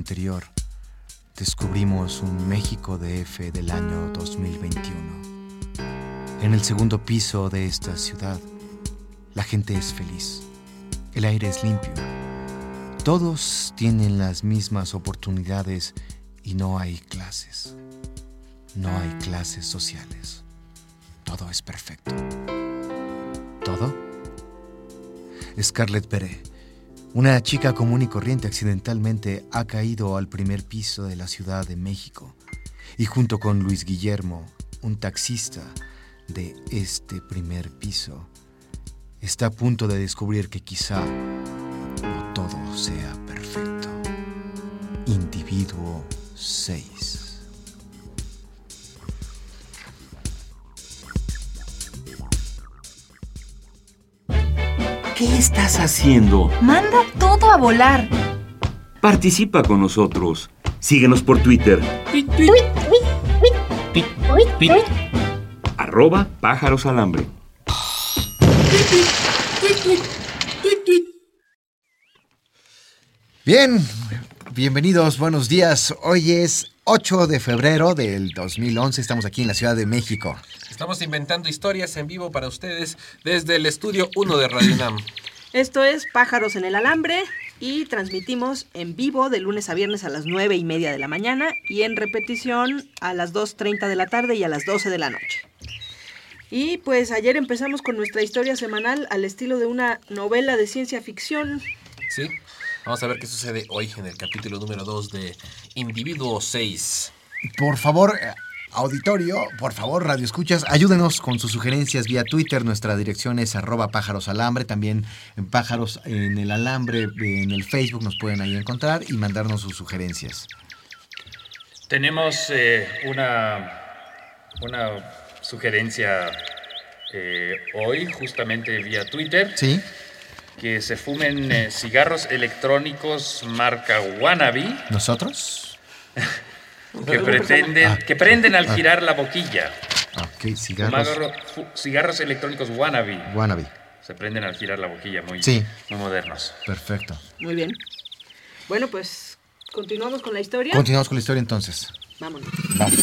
Anterior descubrimos un México DF del año 2021. En el segundo piso de esta ciudad, la gente es feliz, el aire es limpio, todos tienen las mismas oportunidades y no hay clases, no hay clases sociales, todo es perfecto. ¿Todo? Scarlett Pérez, una chica común y corriente accidentalmente ha caído al primer piso de la Ciudad de México y junto con Luis Guillermo, un taxista de este primer piso, está a punto de descubrir que quizá no todo sea perfecto. Individuo 6. ¿Qué estás haciendo? Manda todo a volar. Participa con nosotros. Síguenos por Twitter. Arroba pájaros alambre. Bien, bienvenidos, buenos días. Hoy es 8 de febrero del 2011, estamos aquí en la Ciudad de México. Estamos inventando historias en vivo para ustedes desde el estudio 1 de Radio UNAM. Esto es Pájaros en el Alambre y transmitimos en vivo de lunes a viernes a las 9 y media de la mañana y en repetición a las 2.30 de la tarde y a las 12 de la noche. Y pues ayer empezamos con nuestra historia semanal al estilo de una novela de ciencia ficción. ¿Sí? Vamos a ver qué sucede hoy en el capítulo número 2 de Individuo 6. Por favor, eh, auditorio, por favor, Radio Escuchas, ayúdenos con sus sugerencias vía Twitter. Nuestra dirección es arroba pájaros alambre. También en pájaros en el alambre, en el Facebook nos pueden ahí encontrar y mandarnos sus sugerencias. Tenemos eh, una, una sugerencia eh, hoy, justamente vía Twitter, ¿Sí? que se fumen eh, cigarros electrónicos marca Wannabe, ¿Nosotros? que, pretenden, Ah. que prenden al girar la boquilla. Ok, cigarros. Cigarros, cigarros electrónicos Wannabe. Wannabe. Se prenden al girar la boquilla, muy, Sí. muy modernos. Perfecto. Muy bien. Bueno, pues continuamos con la historia. Continuamos con la historia entonces. Vámonos. Vamos.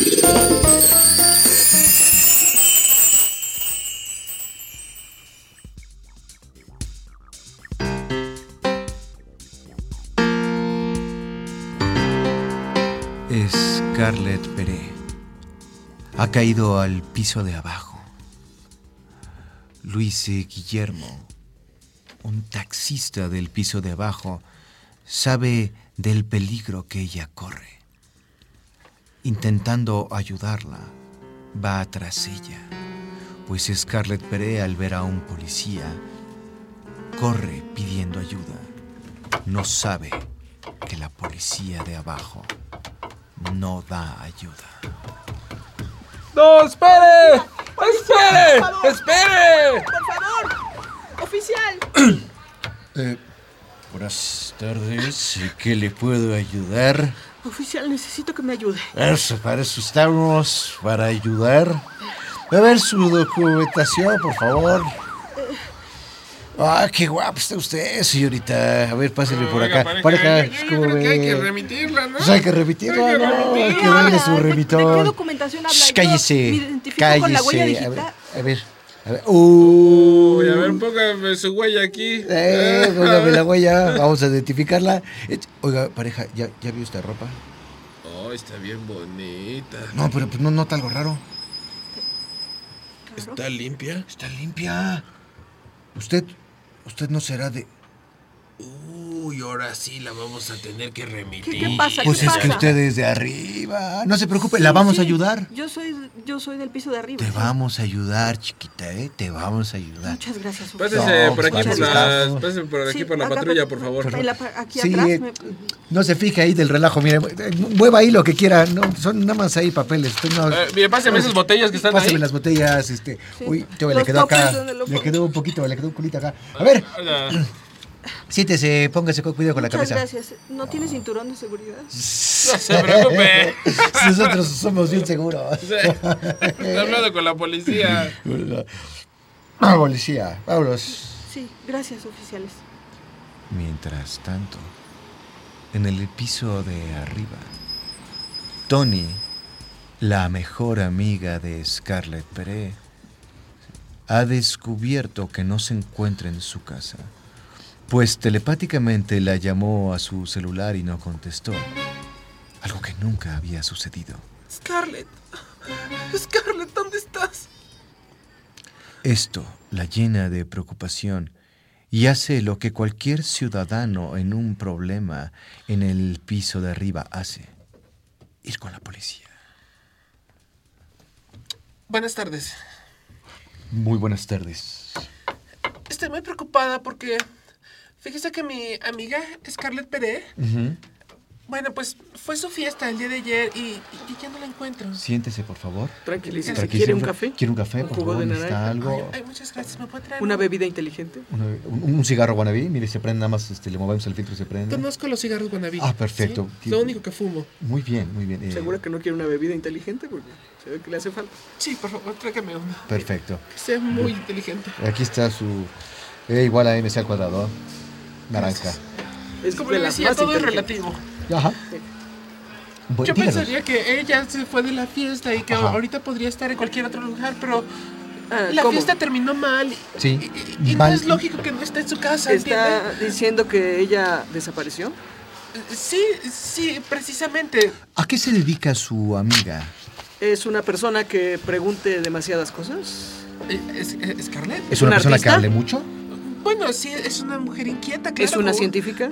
Scarlett Pérez ha caído al piso de abajo. Luis E. Guillermo, un taxista del piso de abajo, sabe del peligro que ella corre. Intentando ayudarla, va tras ella, pues Scarlett Pérez al ver a un policía, corre pidiendo ayuda. No sabe que la policía de abajo no da ayuda. ¡No, espere! ¡Espere! ¡Espere! ¡Por favor! ¡Oficial! Eh, buenas tardes, ¿qué le puedo ayudar? Oficial, necesito que me ayude. Eso, para eso estamos, para ayudar. A ver su documentación, por favor. Ah, qué guapo está usted, señorita. A ver, pásale por acá. Oiga, Para acá, yo- yo ¿cómo creo que hay que ve? remitirla, ¿no? Pues hay que remitirla, Hay que ¿no? remitirla. Hay que darle su Ay, ¿de- ¿De qué remitón. documentación habla? Shh, Yo cállese, me identifico con la huella cállese. A ver, a ver, a ver. Uh, Uy, a ver, póngame su huella aquí. Eh, póngame la huella, vamos a identificarla. Eh, Oiga, pareja, ¿ya, ya vio esta ropa? Oh, está bien bonita. No, pero pues no nota algo raro. ¿Está limpia? Está limpia. Usted, usted no será de... Uy, ahora sí la vamos a tener que remitir. ¿Qué- qué pasa? Pues ¿Qué es que usted es de arriba. No se preocupe, la vamos a ayudar. Yo soy, yo soy del piso de arriba. Te sí. vamos a ayudar, chiquita, ¿eh? Te vamos a ayudar. Muchas gracias. Pásese. No, por aquí por muchas la, gracias. pásese por aquí Sí, por la acá, patrulla, por- por favor. aquí Sí, atrás. eh, me- no se fije ahí del relajo, mire, eh, mueva ahí lo que quiera, no, son nada más ahí papeles. Usted no, Eh, mire, páseme esas botellas que están Páseme ahí. las botellas, este. Sí. Uy, yo, le quedó acá. toppers, ¿dónde lo Le quedó un poquito, le quedó un culito acá. A ver, Hola. Siéntese, póngase con cuidado con la Muchas cabeza. gracias. ¿No tiene cinturón de seguridad? No se preocupe. Nosotros somos bien seguros. He hablado con la policía. Ah, policía, vámonos. Sí, gracias, oficiales. Mientras tanto, en el piso de arriba, Tony, la mejor amiga de Scarlett Pérez, ha descubierto que no se encuentra en su casa, pues telepáticamente la llamó a su celular y no contestó, algo que nunca había sucedido. Scarlett. Scarlett, ¿dónde estás? Esto la llena de preocupación y hace lo que cualquier ciudadano en un problema en el piso de arriba hace, ir con la policía. Buenas tardes. Muy buenas tardes. Estoy muy preocupada porque. Fíjese que mi amiga Scarlett Pérez. Bueno, pues fue su fiesta el día de ayer y, ya no la encuentro. Siéntese, por favor. Tranquilícese. Tranquilícese, ¿Quiere un café? ¿Quiere un café, ¿Un por jugo favor? de ¿Necesita naranja? algo? Ay, muchas gracias. ¿Me puede traer ¿Una un- bebida inteligente? Una- un, un cigarro guanabí, mire, se prende nada más, este, le movemos el filtro y se prende. Conozco los cigarros Guanabí. Ah, perfecto. ¿sí? Lo único que fumo. Muy bien, muy bien. eh, ¿Segura que no quiere una bebida inteligente? Porque se ve que le hace falta. Sí, por favor, tráigame una. Perfecto. Que sea muy inteligente. Aquí está su... eh, igual a MC al cuadrado. Naranja. Es Como de le decía, todo es relativo. Ajá. Yo díganos. pensaría que ella se fue de la fiesta y que Ajá. ahorita podría estar en cualquier otro lugar, pero Ah, la ¿cómo? fiesta terminó mal. Sí, Y, y no mal. es lógico que no esté en su casa, ¿Está ¿entiende? diciendo que ella desapareció? Sí, sí, precisamente. ¿A qué se dedica su amiga? ¿Es una persona que pregunte demasiadas cosas? Eh, ¿Es, es- Scarlett? ¿Es una ¿Un persona artista? que hable mucho? Bueno, sí, es una mujer inquieta, claro. ¿Es una científica?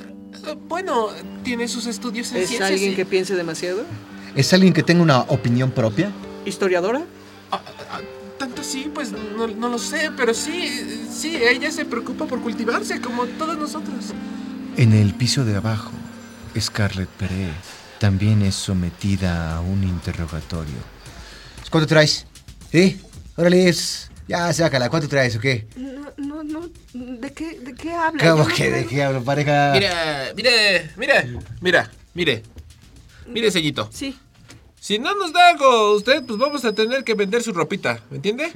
Eh, Bueno, tiene sus estudios en ¿Es ciencias. alguien y- que piense demasiado? ¿Es alguien que tenga una opinión propia? ¿Historiadora? Ah, ah, tanto sí, pues no, no lo sé, pero sí, sí, ella se preocupa por cultivarse como todos nosotros. En el piso de abajo, Scarlett Pérez también es sometida a un interrogatorio. ¿Cuánto traes? ¿Sí? Órale, es... Ya, sácala. ¿Cuánto traes o qué? ¿De qué, de qué habla? ¿Cómo que de qué hablo, pareja? Mira, mire, mire, mira, mire. Mire, sellito. Sí. Si no nos da algo usted, pues vamos a tener que vender su ropita, ¿me entiende?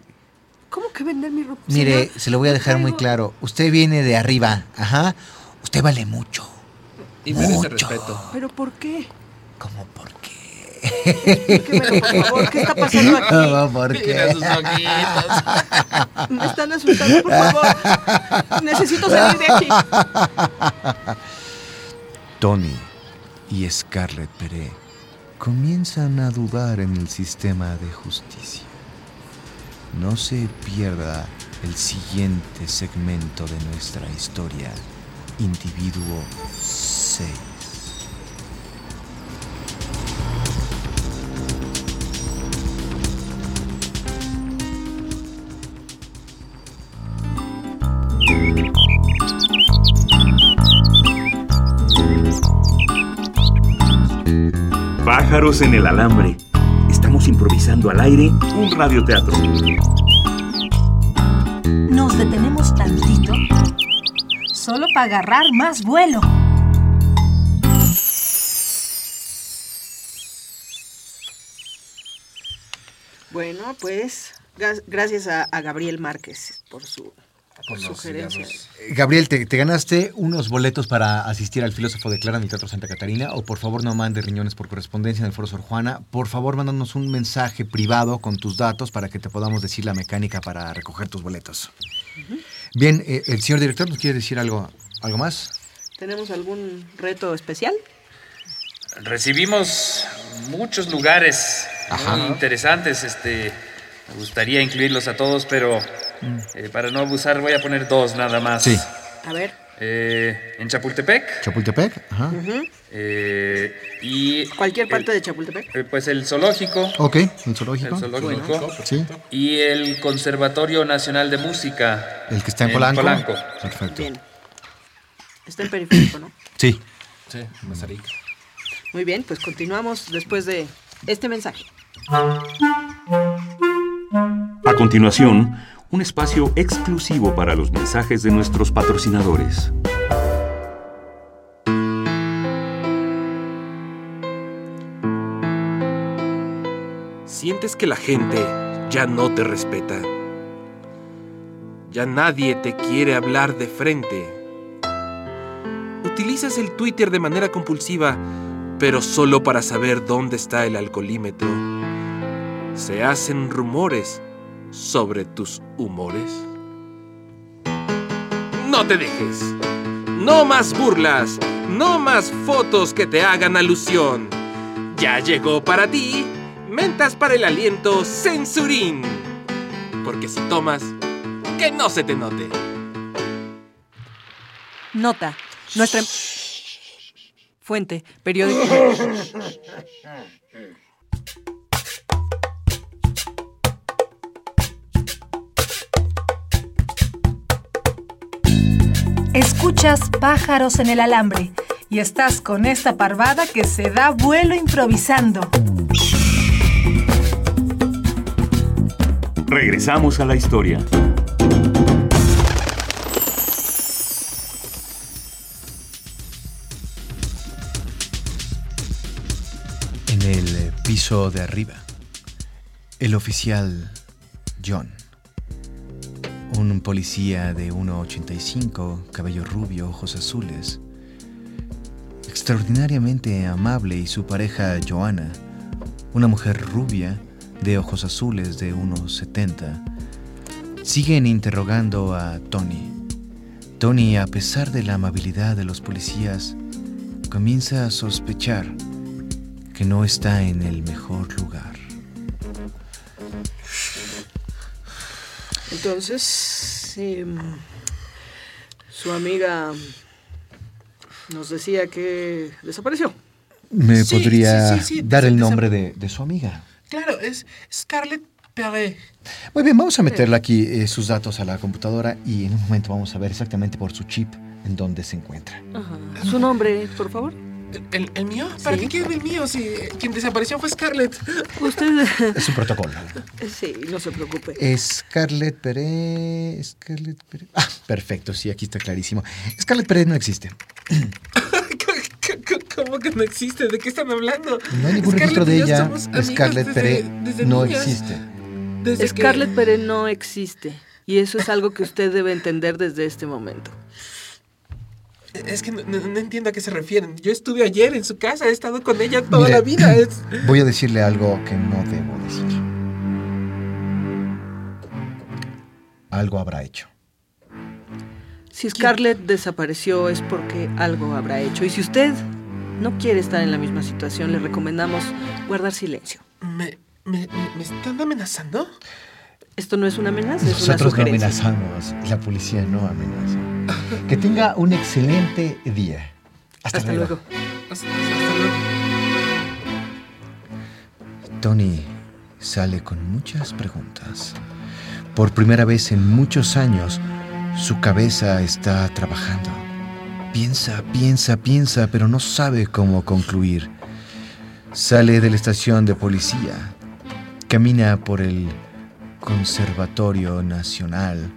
¿Cómo que vender mi ropa? Mire, Señor, se lo voy a dejar muy claro. Usted viene de arriba. Ajá. Usted vale mucho. Y merece Mucho. respeto. ¿Pero por qué? ¿Cómo por qué? Explíquemelo, por favor. ¿Qué está pasando aquí? ¿Cómo por Mira qué? sus ojitos. Me están asustando, por favor. Necesito salir de aquí. Tony y Scarlett Pérez comienzan a dudar en el sistema de justicia. No se pierda el siguiente segmento de nuestra historia, Individuo 6. Pájaros en el alambre. Estamos improvisando al aire un radioteatro. Nos detenemos tantito solo para agarrar más vuelo. Bueno, pues gracias a, a Gabriel Márquez por su Por los cigarros. Gabriel, ¿te, te ganaste unos boletos para asistir al filósofo de Clara en el Teatro Santa Catarina? O por favor no mande riñones por correspondencia en el Foro Sor Juana. Por favor, mándanos un mensaje privado con tus datos para que te podamos decir la mecánica para recoger tus boletos. Bien, eh, el señor director nos quiere decir algo, algo más. ¿Tenemos algún reto especial? Recibimos muchos lugares Ajá. muy interesantes. Este, me gustaría incluirlos a todos, pero eh, para no abusar voy a poner dos nada más. Sí. A ver. eh, en Chapultepec. Chapultepec, ajá. eh, y. Cualquier parte el- de Chapultepec. eh, Pues el zoológico. Ok, el zoológico. El zoológico. Sí, Y el Conservatorio Nacional de Música. el que está en Polanco. Polanco. Perfecto. Bien. Está en periférico, ¿no? Sí. Sí, Mazarik. Muy bien, pues continuamos después de este mensaje. A continuación, un espacio exclusivo para los mensajes de nuestros patrocinadores. Sientes que la gente ya no te respeta. Ya nadie te quiere hablar de frente. Utilizas el Twitter de manera compulsiva, pero solo para saber dónde está el alcoholímetro. Se hacen rumores sobre tus humores. No te dejes. No más burlas. No más fotos que te hagan alusión. Ya llegó para ti mentas para el aliento Censurín. Porque si tomas, que no se te note. Nota. Nuestra... Fuente. Periódico. Escuchas pájaros en el alambre y estás con esta parvada que se da vuelo improvisando. Regresamos a la historia. En el eh, piso de arriba, el oficial John, un policía de 1,85, cabello rubio, ojos azules, extraordinariamente amable y su pareja Joanna, una mujer rubia de ojos azules de 1,70, siguen interrogando a Tony. Tony, a pesar de la amabilidad de los policías, comienza a sospechar que no está en el mejor lugar. Entonces, em, su amiga nos decía que desapareció. ¿Me Sí, podría sí, sí, sí, dar el nombre de, de su amiga? Claro, es Scarlett Perret. Muy bien, vamos a meterle aquí eh, sus datos a la computadora y en un momento vamos a ver exactamente por su chip en dónde se encuentra. Su nombre, por favor. ¿El, mío? ¿Para Sí. qué quiere el mío si quien desapareció fue Scarlett? Usted... Es un protocolo. sí, no se preocupe. Scarlett Pérez. Scarlett Pérez. Ah, perfecto, sí, aquí está clarísimo. Scarlett Pérez no existe. ¿Cómo que no existe? ¿De qué están hablando? No hay ningún Scarlett registro de ella. Scarlett desde- Pérez desde no niñas. existe. Desde que- Scarlett Pérez no existe. Y eso es algo que usted debe entender desde este momento. Es que no, no- no entiendo a qué se refieren. Yo estuve ayer en su casa, he estado con ella toda Mire, la vida. Es... Voy a decirle algo que no debo decir. Algo habrá hecho. Si Scarlett desapareció es porque algo habrá hecho. Y si usted no quiere estar en la misma situación, le recomendamos guardar silencio. ¿Me, me, me- están amenazando? Esto no es una amenaza, es una Nosotros no amenazamos, la policía no amenaza. Que tenga un excelente día. Hasta, Hasta luego. hasta luego. Tony sale con muchas preguntas. Por primera vez en muchos años, su cabeza está trabajando. Piensa, piensa, piensa, pero no sabe cómo concluir. Sale de la estación de policía, camina por el Conservatorio Nacional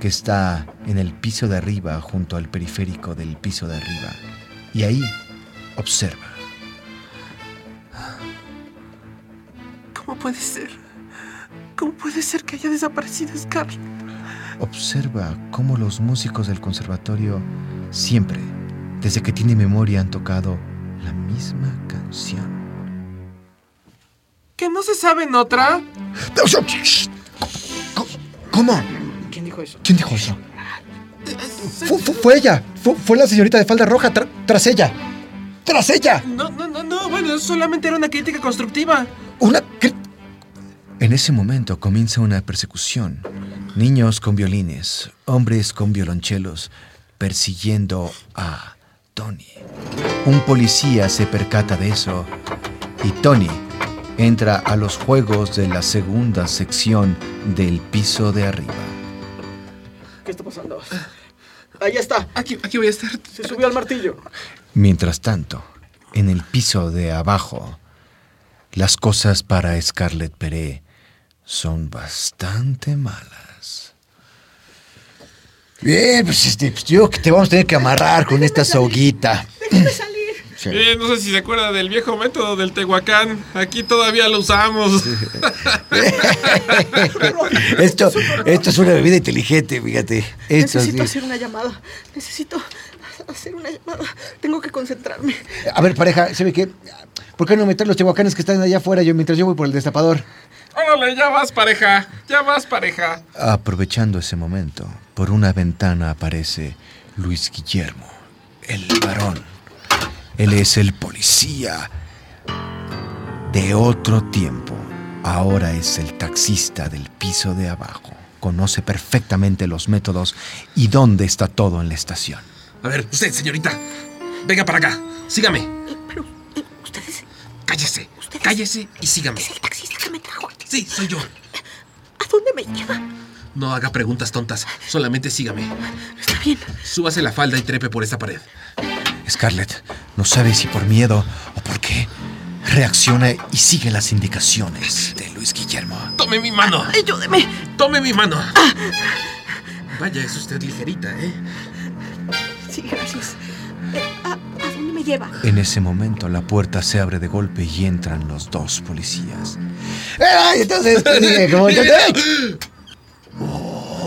que está en el piso de arriba junto al periférico del piso de arriba. Y ahí observa. ¿Cómo puede ser? ¿Cómo puede ser que haya desaparecido Scarlett? Observa cómo los músicos del conservatorio siempre, desde que tiene memoria, han tocado la misma canción. ¿Que no se sabe en otra? ¿Cómo? ¿Quién dijo eso? ¿Quién dijo eso? Fu- fu- fue ella. Fu- fue la señorita de falda roja tra- tras ella. ¡Tras ella! No, no, no, no. Bueno, solamente era una crítica constructiva. Una... En ese momento comienza una persecución. Niños con violines, hombres con violonchelos, persiguiendo a Tony. Un policía se percata de eso y Tony entra a los juegos de la segunda sección del piso de arriba. ¿Qué está pasando? Ahí está. Aquí, aquí voy a estar. Se subió al martillo. Mientras tanto, en el piso de abajo, las cosas para Scarlett Peré son bastante malas. Bien, pues, este, pues, yo que te vamos a tener que amarrar con esta soguita. Sí. Eh, no sé si se acuerda del viejo método del Tehuacán. Aquí todavía lo usamos. Esto, esto es una bebida inteligente, fíjate. Esto, Necesito sí. hacer una llamada. Necesito hacer una llamada. Tengo que concentrarme. A ver, pareja, ¿sabe qué? ¿Por qué no meter los tehuacanes que están allá afuera yo mientras yo voy por el destapador? Órale, ya vas, pareja. Ya vas, pareja. Aprovechando ese momento, por una ventana aparece Luis Guillermo, el varón. Él es el policía de otro tiempo. Ahora es el taxista del piso de abajo. Conoce perfectamente los métodos y dónde está todo en la estación. A ver, usted, señorita. Venga para acá. Sígame. Pero, ustedes. Cállese. ¿Ustedes? Cállese y sígame. Es el taxista que me trajo aquí. Sí, soy yo. ¿A dónde me lleva? No haga preguntas tontas. Solamente sígame. Está bien. Súbase la falda y trepe por esa pared. Scarlett no sabe si por miedo o por qué reacciona y sigue las indicaciones de Luis Guillermo. Tome mi mano. Ayúdeme. Tome mi mano. Vaya, es usted ligerita, ¿eh? Sí, gracias. Eh, ¿A, a dónde me lleva? En ese momento la puerta se abre de golpe y entran los dos policías. ¡Ay, entonces! como yo te-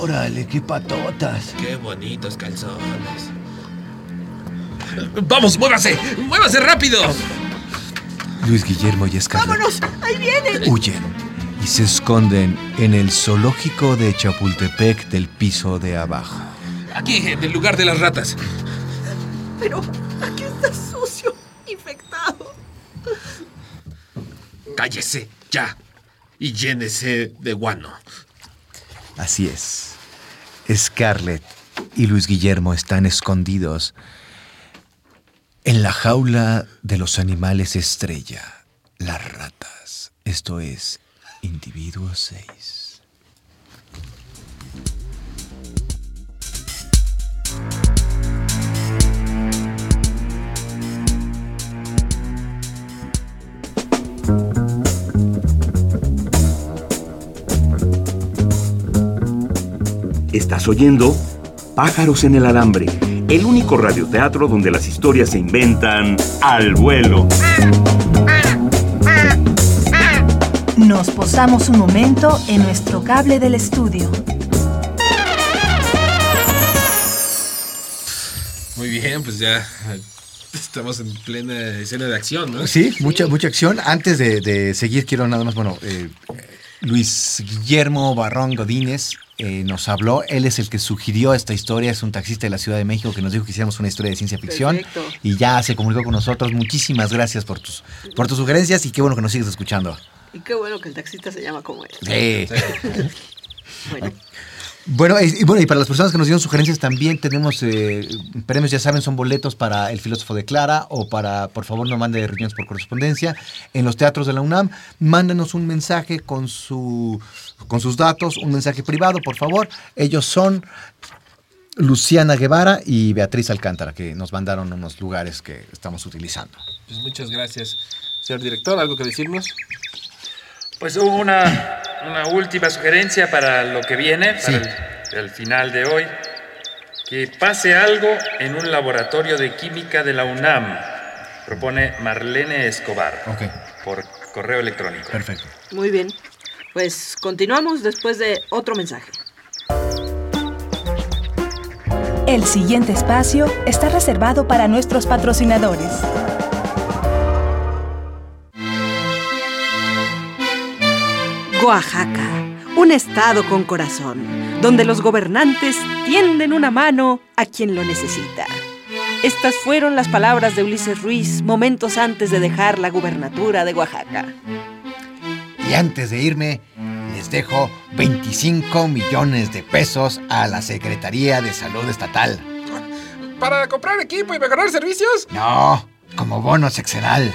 ¡Órale, qué patotas! Qué bonitos calzones. Vamos, muévase. Muévase rápido. Luis Guillermo y Scarlett ¡Vámonos! ¡Ahí vienen! huyen y se esconden en el zoológico de Chapultepec del piso de abajo. Aquí, en el lugar de las ratas. Pero aquí está sucio, infectado. Cállese, ya. Y llénese de guano. Así es. Scarlett y Luis Guillermo están escondidos en la jaula de los animales estrella, las ratas. Esto es Individuo 6. Estás oyendo Pájaros en el Alambre, el único radioteatro donde las historias se inventan al vuelo. Nos posamos un momento en nuestro cable del estudio. Muy bien, pues ya estamos en plena escena de acción, ¿no? Sí, mucha, mucha acción. Antes de, de seguir, quiero nada más, bueno, eh, Luis Guillermo Barrón Godínez eh, nos habló. Él es el que sugirió esta historia. Es un taxista de la Ciudad de México que nos dijo que hiciéramos una historia de ciencia ficción. Perfecto. Y ya se comunicó con nosotros. Muchísimas gracias por tus, por tus sugerencias y qué bueno que nos sigues escuchando. Y qué bueno que el taxista se llama como él. Sí. Bueno, Bueno, y, bueno, y para las personas que nos dieron sugerencias también tenemos eh, premios, ya saben, son boletos para El Filósofo de Clara o para, por favor, no mande riñones por correspondencia. En los teatros de la UNAM, mándanos un mensaje con, su, con sus datos, un mensaje privado, por favor. Ellos son Luciana Guevara y Beatriz Alcántara, que nos mandaron unos lugares que estamos utilizando. Pues muchas gracias. Señor director, ¿algo que decirnos? Pues una, una última sugerencia para lo que viene, para Sí. el, el final de hoy. Que pase algo en un laboratorio de química de la UNAM. Propone Marlene Escobar. Ok. Por correo electrónico. Perfecto. muy bien. Pues continuamos después de otro mensaje. El siguiente espacio está reservado para nuestros patrocinadores. Oaxaca, un estado con corazón, donde los gobernantes tienden una mano a quien lo necesita. Estas fueron las palabras de Ulises Ruiz momentos antes de dejar la gubernatura de Oaxaca. Y antes de irme, les dejo 25 millones de pesos a la Secretaría de Salud Estatal. ¿Para comprar equipo y mejorar servicios? No, como bono sexenal.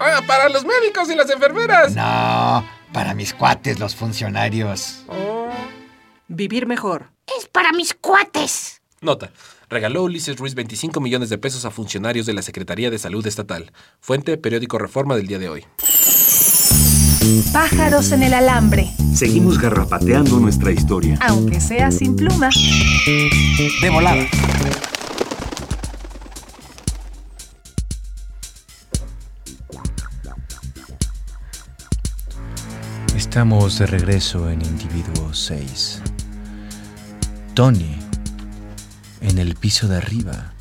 Ah, ¿Para los médicos y las enfermeras? No, para mis cuates, los funcionarios. Oh. Vivir mejor. Es para mis cuates. Nota. Regaló Ulises Ruiz 25 millones de pesos a funcionarios de la Secretaría de Salud Estatal. Fuente, periódico Reforma del día de hoy. Pájaros en el alambre, Seguimos garrapateando nuestra historia. aunque sea sin pluma. De volada. Estamos de regreso en Individuo 6. Tony, en el piso de arriba,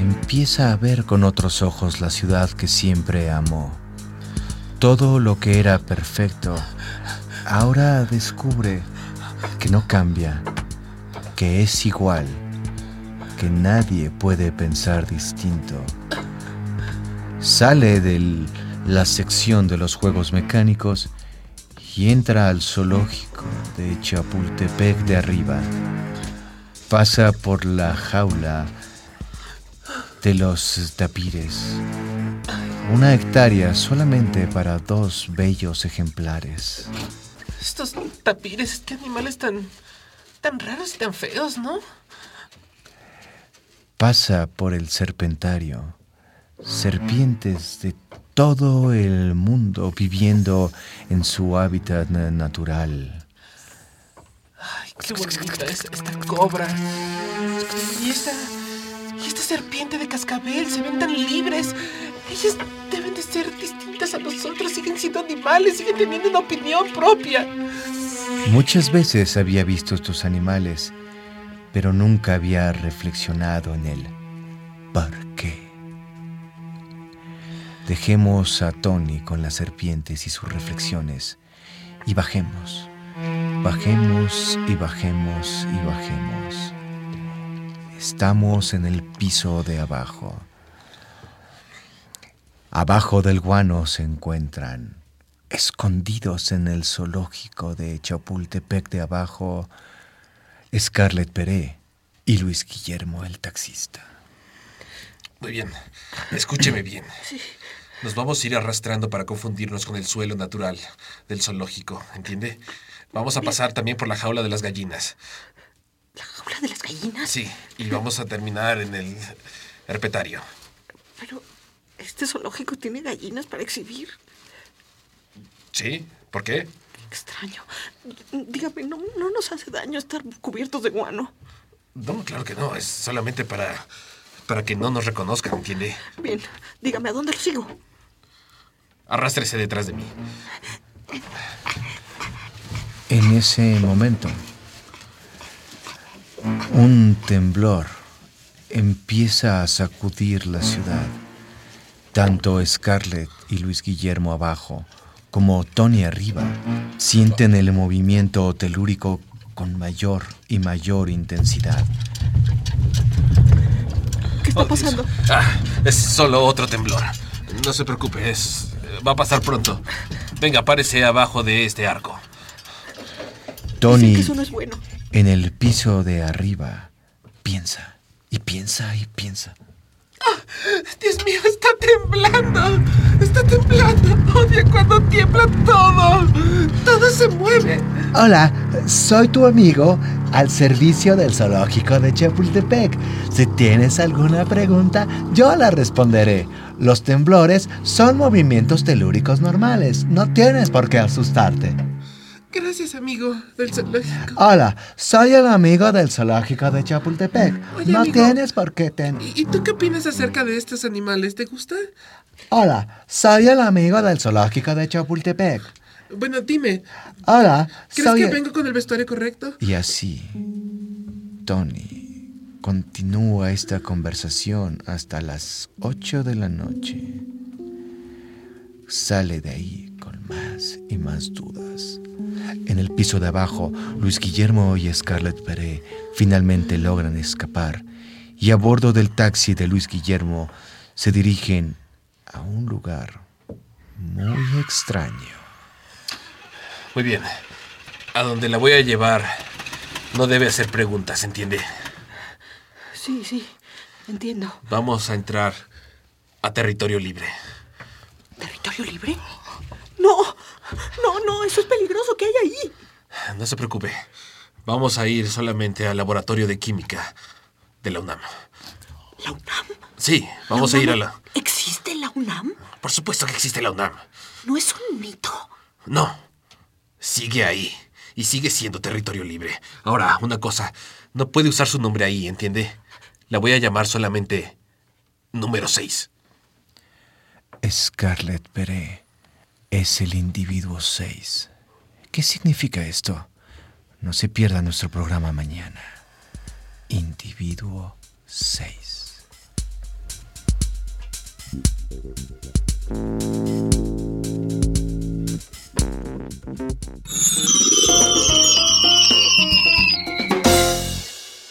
empieza a ver con otros ojos la ciudad que siempre amó. Todo lo que era perfecto, ahora descubre que no cambia, que es igual, que nadie puede pensar distinto. Sale de la sección de los juegos mecánicos y entra al zoológico de Chapultepec de arriba. Pasa por la jaula de los tapires. Una hectárea solamente para dos bellos ejemplares. Estos tapires, qué animales tan. tan raros y tan feos, ¿no? Pasa por el serpentario. Serpientes de todo el mundo viviendo en su hábitat na- natural. Ay, qué bonita es esta cobra. Y esta. y esta serpiente de cascabel se ven tan libres. Ellas deben de ser distintas a nosotros, siguen siendo animales, siguen teniendo una opinión propia. Muchas veces había visto estos animales, pero nunca había reflexionado en el por qué. Dejemos a Tony con las serpientes y sus reflexiones y bajemos, bajemos y bajemos y bajemos. Estamos en el piso de abajo. Abajo del guano se encuentran, escondidos en el zoológico de Chapultepec de abajo, Scarlett Peré y Luis Guillermo el taxista. Muy bien. Escúcheme bien. Nos vamos a ir arrastrando para confundirnos con el suelo natural del zoológico, ¿entiende? Vamos a pasar también por la jaula de las gallinas. ¿La jaula de las gallinas? Sí, y vamos a terminar en el herpetario. Pero, ¿este zoológico tiene gallinas para exhibir? ¿Sí? ¿Por qué? Extraño. Dígame, ¿no, no nos hace daño estar cubiertos de guano? No, claro que no. Es solamente para, para que no nos reconozcan, ¿entiende? Bien, dígame, ¿a dónde lo sigo? Arrástrese detrás de mí. En ese momento, un temblor empieza a sacudir la ciudad. Tanto Scarlett y Luis Guillermo abajo como Tony arriba sienten el movimiento telúrico con mayor y mayor intensidad. ¿Qué está pasando? Ah, es solo otro temblor. No se preocupe, es, va a pasar pronto. Venga, párese abajo de este arco. Tony que eso no es bueno. en el piso de arriba piensa y piensa y piensa. Dios mío, está temblando. Está temblando. Odia cuando tiembla todo. Todo se mueve. Hola, soy tu amigo al servicio del zoológico de Chapultepec. Si tienes alguna pregunta, yo la responderé. Los temblores son movimientos telúricos normales. No tienes por qué asustarte. Gracias, amigo del zoológico. Hola, soy el amigo del zoológico de Chapultepec. Oye, no amigo. tienes por qué ten... ¿Y, y tú qué opinas acerca de estos animales? ¿Te gusta? Hola, soy el amigo del zoológico de Chapultepec. Bueno, dime, Hola, ¿crees soy... que el- vengo con el vestuario correcto? Y así, Tony continúa esta conversación hasta las 8 de la noche. Sale de ahí con más y más dudas. En el piso de abajo, Luis Guillermo y Scarlett Peré finalmente logran escapar y a bordo del taxi de Luis Guillermo se dirigen a un lugar muy extraño. Muy bien. A donde la voy a llevar, no debe hacer preguntas, ¿entiende? Sí, sí, entiendo. Vamos a entrar a territorio libre. ¿Territorio libre? No, no, no, eso es peligroso. ¿Qué hay ahí? No se preocupe. Vamos a ir solamente al laboratorio de química de la UNAM. ¿La UNAM? Sí, vamos a ir a la... ¿Existe la UNAM? Por supuesto que existe la UNAM. ¿No es un mito? No. Sigue ahí. Y sigue siendo territorio libre. Ahora, una cosa. No puede usar su nombre ahí, ¿entiende? La voy a llamar solamente número 6. Scarlett Beret es el individuo 6. ¿Qué significa esto? No se pierda nuestro programa mañana. Individuo 6.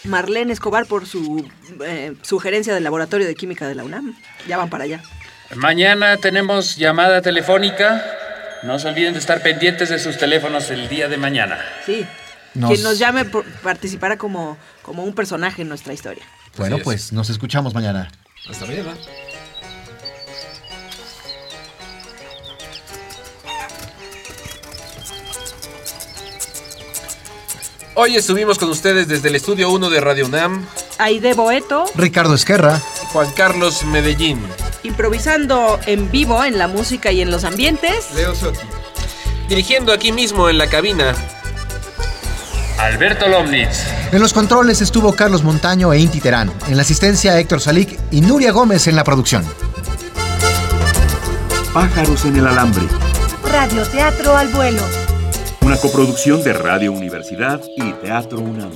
Marlene Escobar por su eh, sugerencia del laboratorio de química de la UNAM. Ya van para allá. Mañana tenemos llamada telefónica. No se olviden de estar pendientes de sus teléfonos el día de mañana. Sí. Nos- Quien nos llame por- participará como, como un personaje en nuestra historia. Bueno, pues nos escuchamos mañana. Hasta mañana. Hoy estuvimos con ustedes desde el estudio 1 de Radio UNAM, Aide Boeto, Ricardo Esquerra. Juan Carlos Medellín. improvisando en vivo en la música y en los ambientes. Leo Sotti. Dirigiendo aquí mismo en la cabina. Alberto Lomnitz. En los controles estuvo Carlos Montaño e Inti Terán. En la asistencia Héctor Salik y Nuria Gómez en la producción. Pájaros en el alambre. Radioteatro al vuelo. Una coproducción de Radio Universidad y Teatro UNAM.